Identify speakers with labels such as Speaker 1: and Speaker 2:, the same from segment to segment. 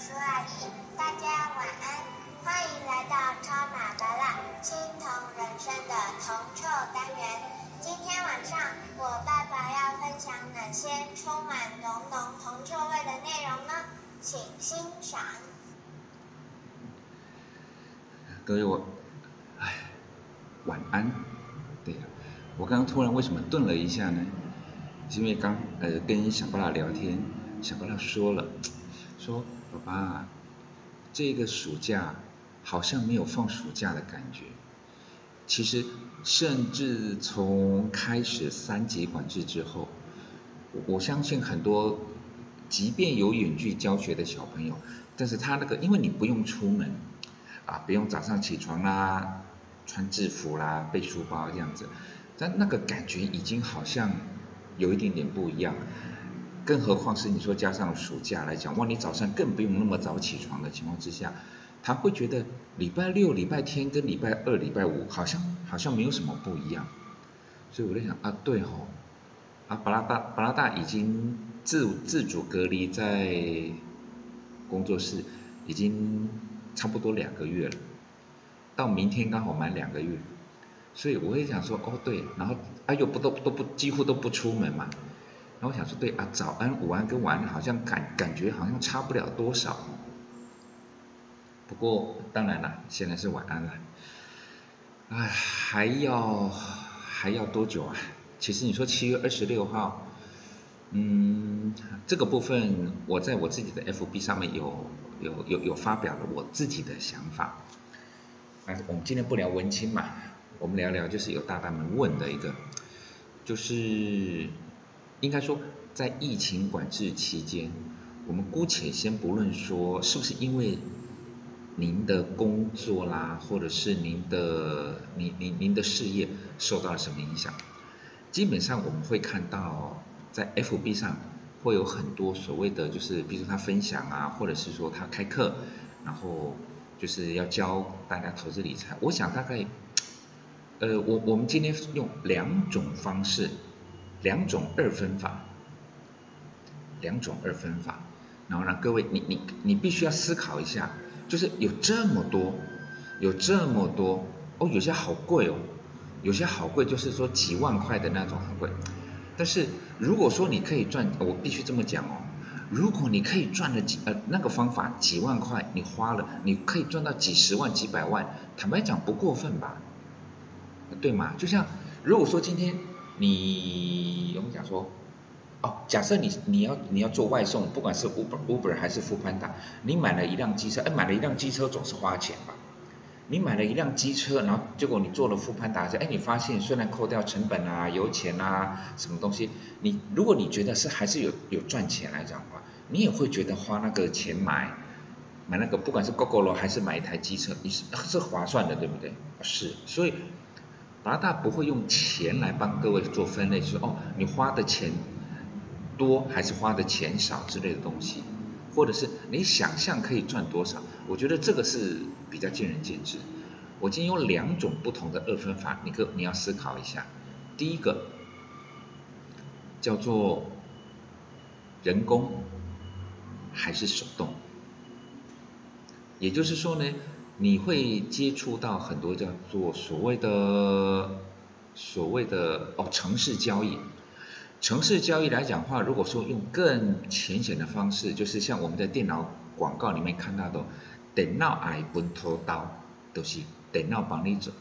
Speaker 1: 叔阿姨，大家晚安，欢迎来到超马达辣青铜人生的铜臭单元。今天晚上我爸爸要分享哪些充满浓浓铜臭味的内容呢？请欣赏。
Speaker 2: 各位我，哎，晚安。对呀，我刚刚突然为什么顿了一下呢？是因为刚呃跟小巴拉聊天，小巴拉说了，说爸爸，这个暑假好像没有放暑假的感觉。其实，甚至从开始三级管制之后，我我相信很多，即便有远距教学的小朋友，但是他那个因为你不用出门，啊，不用早上起床啦，穿制服啦，背书包这样子，但那个感觉已经好像有一点点不一样。更何况是你说加上暑假来讲，哇，你早上更不用那么早起床的情况之下，他会觉得礼拜六、礼拜天跟礼拜二、礼拜五好像好像没有什么不一样。所以我在想啊，对吼，啊，巴拉大巴拉大已经自自主隔离在工作室已经差不多两个月了，到明天刚好满两个月，所以我会想说，哦对，然后啊又不都都不几乎都不出门嘛。然后我想说，对啊，早安、午安跟晚安好像感感觉好像差不了多少。不过当然了，现在是晚安了。哎，还要还要多久啊？其实你说七月二十六号，嗯，这个部分我在我自己的 FB 上面有有有有发表了我自己的想法。哎，我们今天不聊文青嘛，我们聊聊就是有大大们问的一个，就是。应该说，在疫情管制期间，我们姑且先不论说是不是因为您的工作啦，或者是您的您您您的事业受到了什么影响，基本上我们会看到在 FB 上会有很多所谓的就是，比如说他分享啊，或者是说他开课，然后就是要教大家投资理财。我想大概，呃，我我们今天用两种方式。两种二分法，两种二分法，然后让各位，你你你必须要思考一下，就是有这么多，有这么多，哦，有些好贵哦，有些好贵，就是说几万块的那种很贵，但是如果说你可以赚，我必须这么讲哦，如果你可以赚了几呃那个方法几万块，你花了，你可以赚到几十万几百万，坦白讲不过分吧，对吗？就像如果说今天。你我们讲说，哦，假设你你要你要做外送，不管是 Uber Uber 还是富潘达你买了一辆机车，哎，买了一辆机车总是花钱吧？你买了一辆机车，然后结果你做了 Foodpanda，哎，你发现虽然扣掉成本啊、油钱啊什么东西，你如果你觉得是还是有有赚钱来讲的话，你也会觉得花那个钱买买那个不管是 GoGo 还是买一台机车，你是是划算的，对不对？是，所以。八大不会用钱来帮各位做分类，说哦，你花的钱多还是花的钱少之类的东西，或者是你想象可以赚多少，我觉得这个是比较见仁见智。我今天用两种不同的二分法，你可你要思考一下。第一个叫做人工还是手动，也就是说呢。你会接触到很多叫做所谓的所谓的哦城市交易，城市交易来讲话，如果说用更浅显的方式，就是像我们在电脑广告里面看到的，电脑爱分头刀，都是电脑帮你走。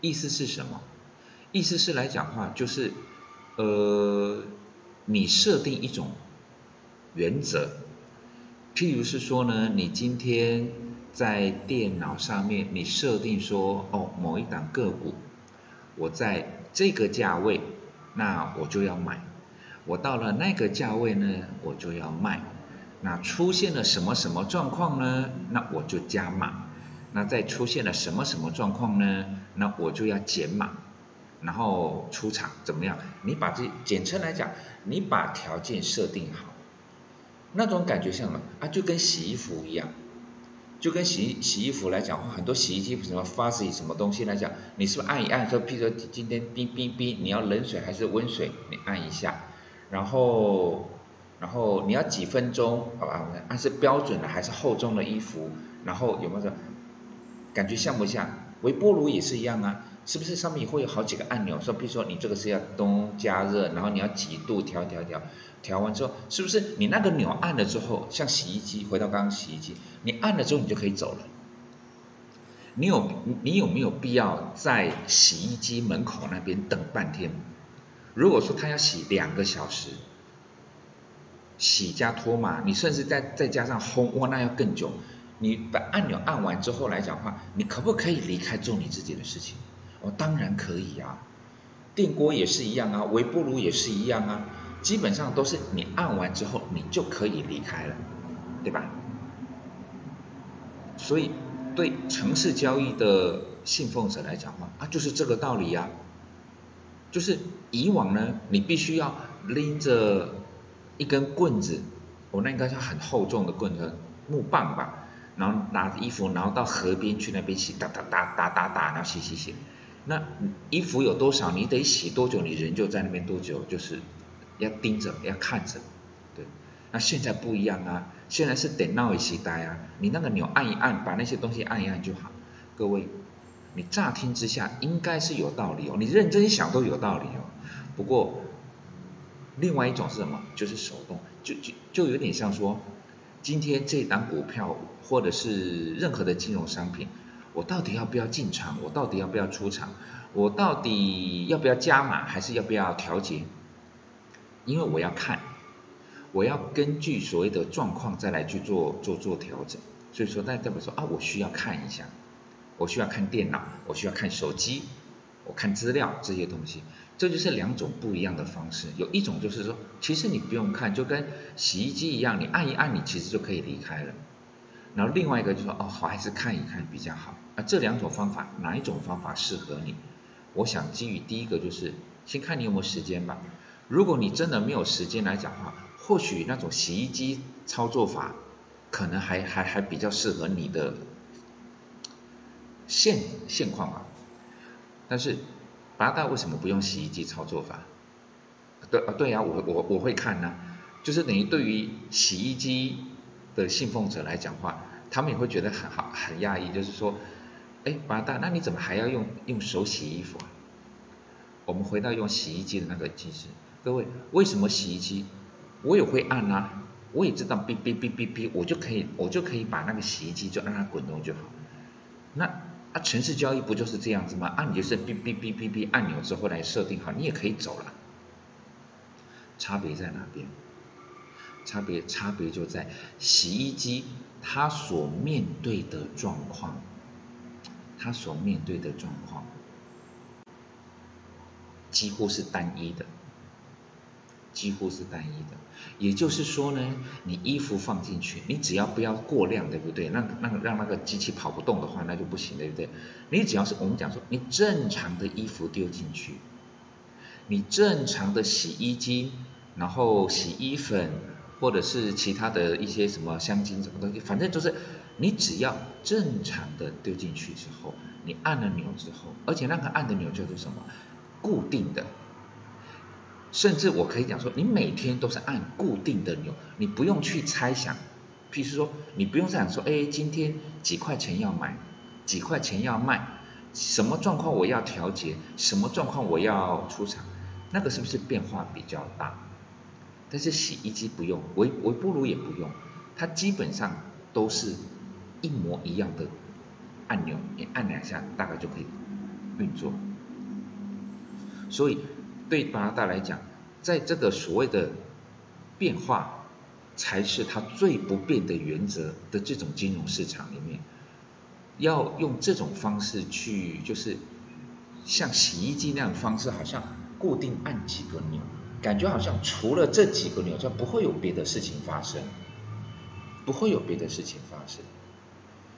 Speaker 2: 意思是什么？意思是来讲话，就是呃，你设定一种原则，譬如是说呢，你今天。在电脑上面，你设定说，哦，某一档个股，我在这个价位，那我就要买；我到了那个价位呢，我就要卖。那出现了什么什么状况呢？那我就加码。那再出现了什么什么状况呢？那我就要减码，然后出场怎么样？你把这简称来讲，你把条件设定好，那种感觉像什么啊？就跟洗衣服一样。就跟洗洗衣服来讲，很多洗衣机什么发洗什么东西来讲，你是不是按一按说，譬如说今天冰冰冰，你要冷水还是温水，你按一下，然后然后你要几分钟，好吧？按是标准的还是厚重的衣服？然后有没有说感觉像不像？微波炉也是一样啊，是不是上面会有好几个按钮？说，比如说你这个是要东加热，然后你要几度调调调，调完之后，是不是你那个钮按了之后，像洗衣机，回到刚刚洗衣机，你按了之后你就可以走了。你有你有没有必要在洗衣机门口那边等半天？如果说他要洗两个小时，洗加拖嘛，你甚至再再加上烘，哇，那要更久。你把按钮按完之后来讲话，你可不可以离开做你自己的事情？哦，当然可以啊。电锅也是一样啊，微波炉也是一样啊，基本上都是你按完之后，你就可以离开了，对吧？所以。对城市交易的信奉者来讲话啊，就是这个道理呀。就是以往呢，你必须要拎着一根棍子，我那应该是很厚重的棍子，木棒吧，然后拿着衣服，然后到河边去那边洗，哒哒哒哒哒哒，然后洗洗洗。那衣服有多少，你得洗多久，你人就在那边多久，就是要盯着，要看着，对。那现在不一样啊。现在是点闹一时代啊，你那个钮按一按，把那些东西按一按就好。各位，你乍听之下应该是有道理哦，你认真想都有道理哦。不过，另外一种是什么？就是手动，就就就有点像说，今天这档股票或者是任何的金融商品，我到底要不要进场？我到底要不要出场？我到底要不要加码？还是要不要调节？因为我要看。我要根据所谓的状况再来去做做做调整，所以说代表说啊，我需要看一下，我需要看电脑，我需要看手机，我看资料这些东西，这就是两种不一样的方式。有一种就是说，其实你不用看，就跟洗衣机一样，你按一按，你其实就可以离开了。然后另外一个就说哦，好，还是看一看比较好。啊，这两种方法哪一种方法适合你？我想基于第一个就是先看你有没有时间吧。如果你真的没有时间来讲话。或许那种洗衣机操作法，可能还还还比较适合你的现现况啊。但是，八大为什么不用洗衣机操作法？对啊，对呀，我我我会看呢。就是等于对于洗衣机的信奉者来讲话，他们也会觉得很好很压抑。就是说，哎，八大，那你怎么还要用用手洗衣服啊？我们回到用洗衣机的那个机制，各位，为什么洗衣机？我也会按啊，我也知道哔哔哔哔哔，我就可以我就可以把那个洗衣机就让它滚动就好。那啊，城市交易不就是这样子吗？按就是哔哔哔哔哔按钮之后来设定好，你也可以走了。差别在哪边？差别差别就在洗衣机它所面对的状况，它所面对的状况几乎是单一的。几乎是单一的，也就是说呢，你衣服放进去，你只要不要过量，对不对？那那让那个机器跑不动的话，那就不行，对不对？你只要是我们讲说，你正常的衣服丢进去，你正常的洗衣机，然后洗衣粉或者是其他的一些什么香精什么东西，反正就是你只要正常的丢进去之后，你按了钮之后，而且那个按的钮叫做什么？固定的。甚至我可以讲说，你每天都是按固定的钮，你不用去猜想。譬如说，你不用想说，哎，今天几块钱要买，几块钱要卖，什么状况我要调节，什么状况我要出场，那个是不是变化比较大？但是洗衣机不用，微微波炉也不用，它基本上都是一模一样的按钮，你按两下大概就可以运作。所以。对加拿大来讲，在这个所谓的变化才是它最不变的原则的这种金融市场里面，要用这种方式去，就是像洗衣机那样的方式，好像固定按几个钮，感觉好像除了这几个钮，就不会有别的事情发生，不会有别的事情发生。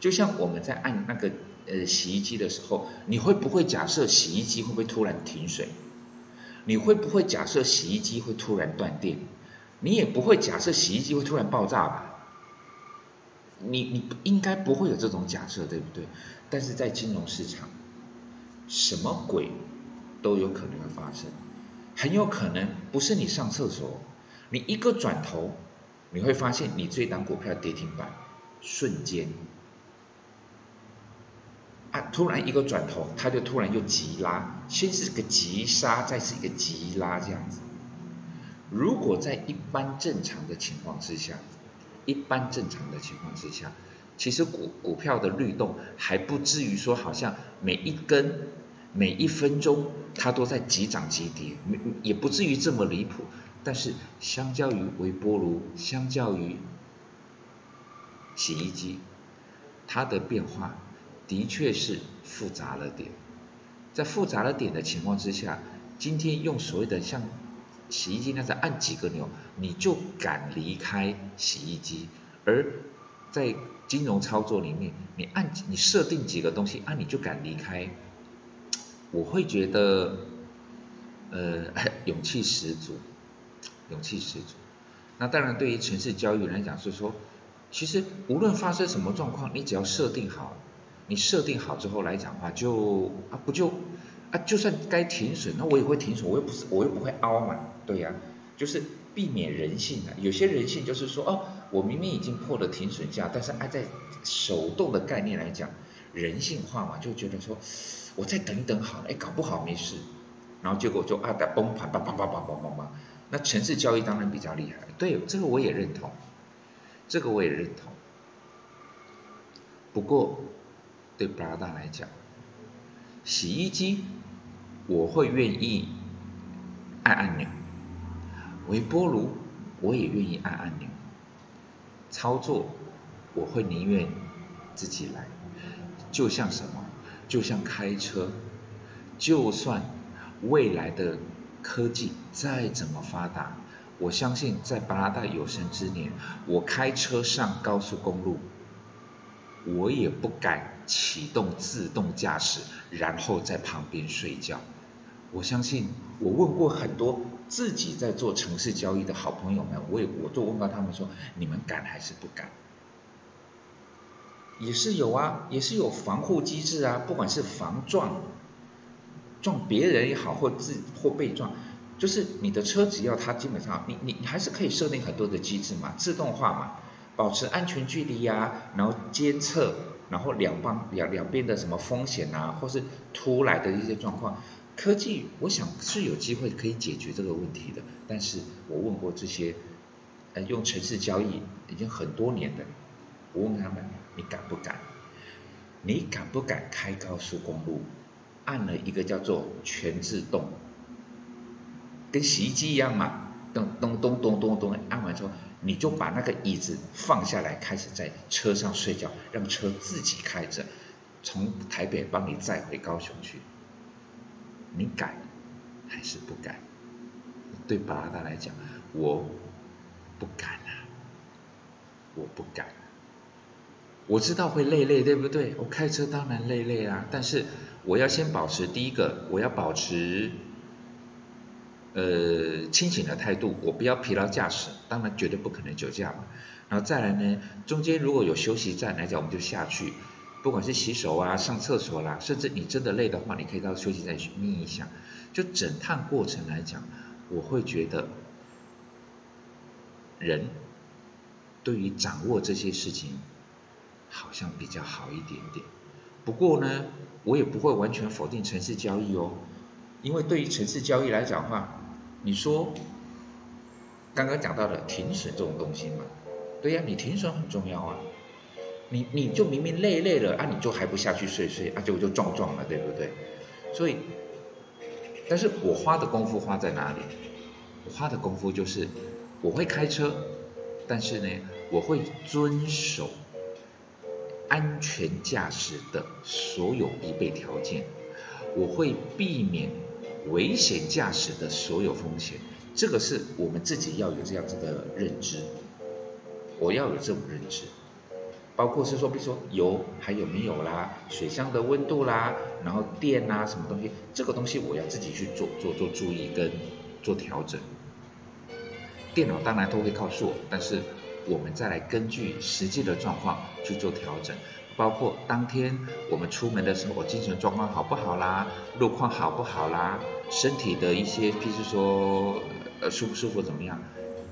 Speaker 2: 就像我们在按那个呃洗衣机的时候，你会不会假设洗衣机会不会突然停水？你会不会假设洗衣机会突然断电？你也不会假设洗衣机会突然爆炸吧？你你应该不会有这种假设，对不对？但是在金融市场，什么鬼都有可能会发生，很有可能不是你上厕所，你一个转头，你会发现你这档股票跌停板瞬间。啊突然一个转头，它就突然又急拉，先是个急杀，再是一个急拉这样子。如果在一般正常的情况之下，一般正常的情况之下，其实股股票的律动还不至于说好像每一根、每一分钟它都在急涨急跌，也不至于这么离谱。但是相较于微波炉，相较于洗衣机，它的变化。的确是复杂了点，在复杂了点的情况之下，今天用所谓的像洗衣机那样按几个钮，你就敢离开洗衣机；而在金融操作里面，你按你设定几个东西，啊你就敢离开，我会觉得，呃，勇气十足，勇气十足。那当然，对于城市交易来讲，是说，其实无论发生什么状况，你只要设定好。你设定好之后来讲的话，就啊不就啊就算该停损，那我也会停损，我又不是我又不会凹嘛，对呀，就是避免人性的，有些人性就是说哦，我明明已经破了停损价，但是按在手动的概念来讲，人性化嘛，就觉得说我再等等好了，哎搞不好没事，然后结果就啊的崩盘，叭叭叭叭叭叭叭，那城市交易当然比较厉害，对这个我也认同，这个我也认同，不过。对布拉达来讲，洗衣机我会愿意按按钮，微波炉我也愿意按按钮，操作我会宁愿自己来，就像什么，就像开车，就算未来的科技再怎么发达，我相信在巴拉达有生之年，我开车上高速公路。我也不敢启动自动驾驶，然后在旁边睡觉。我相信，我问过很多自己在做城市交易的好朋友们，我也我都问过他们说，你们敢还是不敢？也是有啊，也是有防护机制啊，不管是防撞，撞别人也好，或自或被撞，就是你的车只要它基本上，你你你还是可以设定很多的机制嘛，自动化嘛。保持安全距离呀，然后监测，然后两方两两边的什么风险啊，或是突来的一些状况，科技我想是有机会可以解决这个问题的。但是我问过这些，呃，用城市交易已经很多年的，我问他们，你敢不敢？你敢不敢开高速公路，按了一个叫做全自动，跟洗衣机一样嘛，咚咚咚咚咚咚，按完之后。你就把那个椅子放下来，开始在车上睡觉，让车自己开着，从台北帮你载回高雄去。你敢还是不敢？对巴拉达来讲，我不敢啊，我不敢。我知道会累累，对不对？我开车当然累累啊，但是我要先保持第一个，我要保持。呃，清醒的态度，我不要疲劳驾驶，当然绝对不可能酒驾嘛。然后再来呢，中间如果有休息站来讲，我们就下去，不管是洗手啊、上厕所啦，甚至你真的累的话，你可以到休息站去眯一下。就整趟过程来讲，我会觉得人对于掌握这些事情好像比较好一点点。不过呢，我也不会完全否定城市交易哦，因为对于城市交易来讲的话，你说刚刚讲到的停损这种东西嘛？对呀，你停损很重要啊。你你就明明累累了啊，你就还不下去睡睡啊，结果就撞撞了，对不对？所以，但是我花的功夫花在哪里？我花的功夫就是我会开车，但是呢，我会遵守安全驾驶的所有必备条件，我会避免。危险驾驶的所有风险，这个是我们自己要有这样子的认知。我要有这种认知，包括是说，比如说油还有没有啦，水箱的温度啦，然后电啊什么东西，这个东西我要自己去做做做注意跟做调整。电脑当然都会告诉我，但是我们再来根据实际的状况去做调整。包括当天我们出门的时候，我精神状况好不好啦，路况好不好啦，身体的一些，譬如说，呃，舒不舒服怎么样，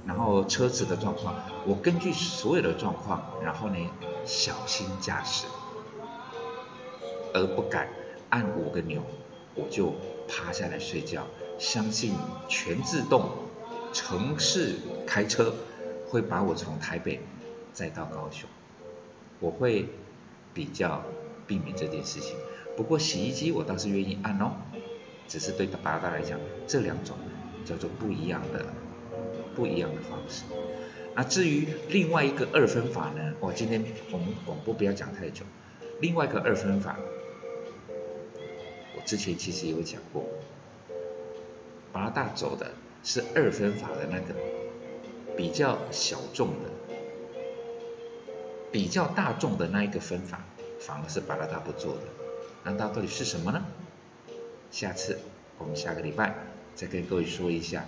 Speaker 2: 然后车子的状况，我根据所有的状况，然后呢小心驾驶，而不敢按五个钮，我就趴下来睡觉，相信全自动城市开车会把我从台北再到高雄，我会比较避免这件事情。不过洗衣机我倒是愿意按哦，只是对八大来讲，这两种叫做不一样的。不一样的方式。那至于另外一个二分法呢？我今天我们广播不要讲太久。另外一个二分法，我之前其实有讲过，八大走的是二分法的那个比较小众的、比较大众的那一个分法，反而是巴拉达不做的。那它到底是什么呢？下次我们下个礼拜再跟各位说一下。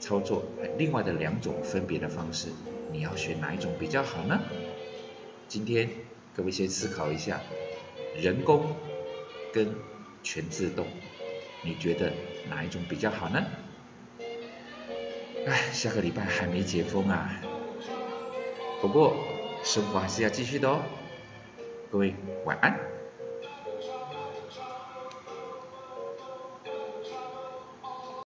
Speaker 2: 操作另外的两种分别的方式，你要选哪一种比较好呢？今天各位先思考一下，人工跟全自动，你觉得哪一种比较好呢？哎，下个礼拜还没解封啊，不过生活还是要继续的哦。各位晚安。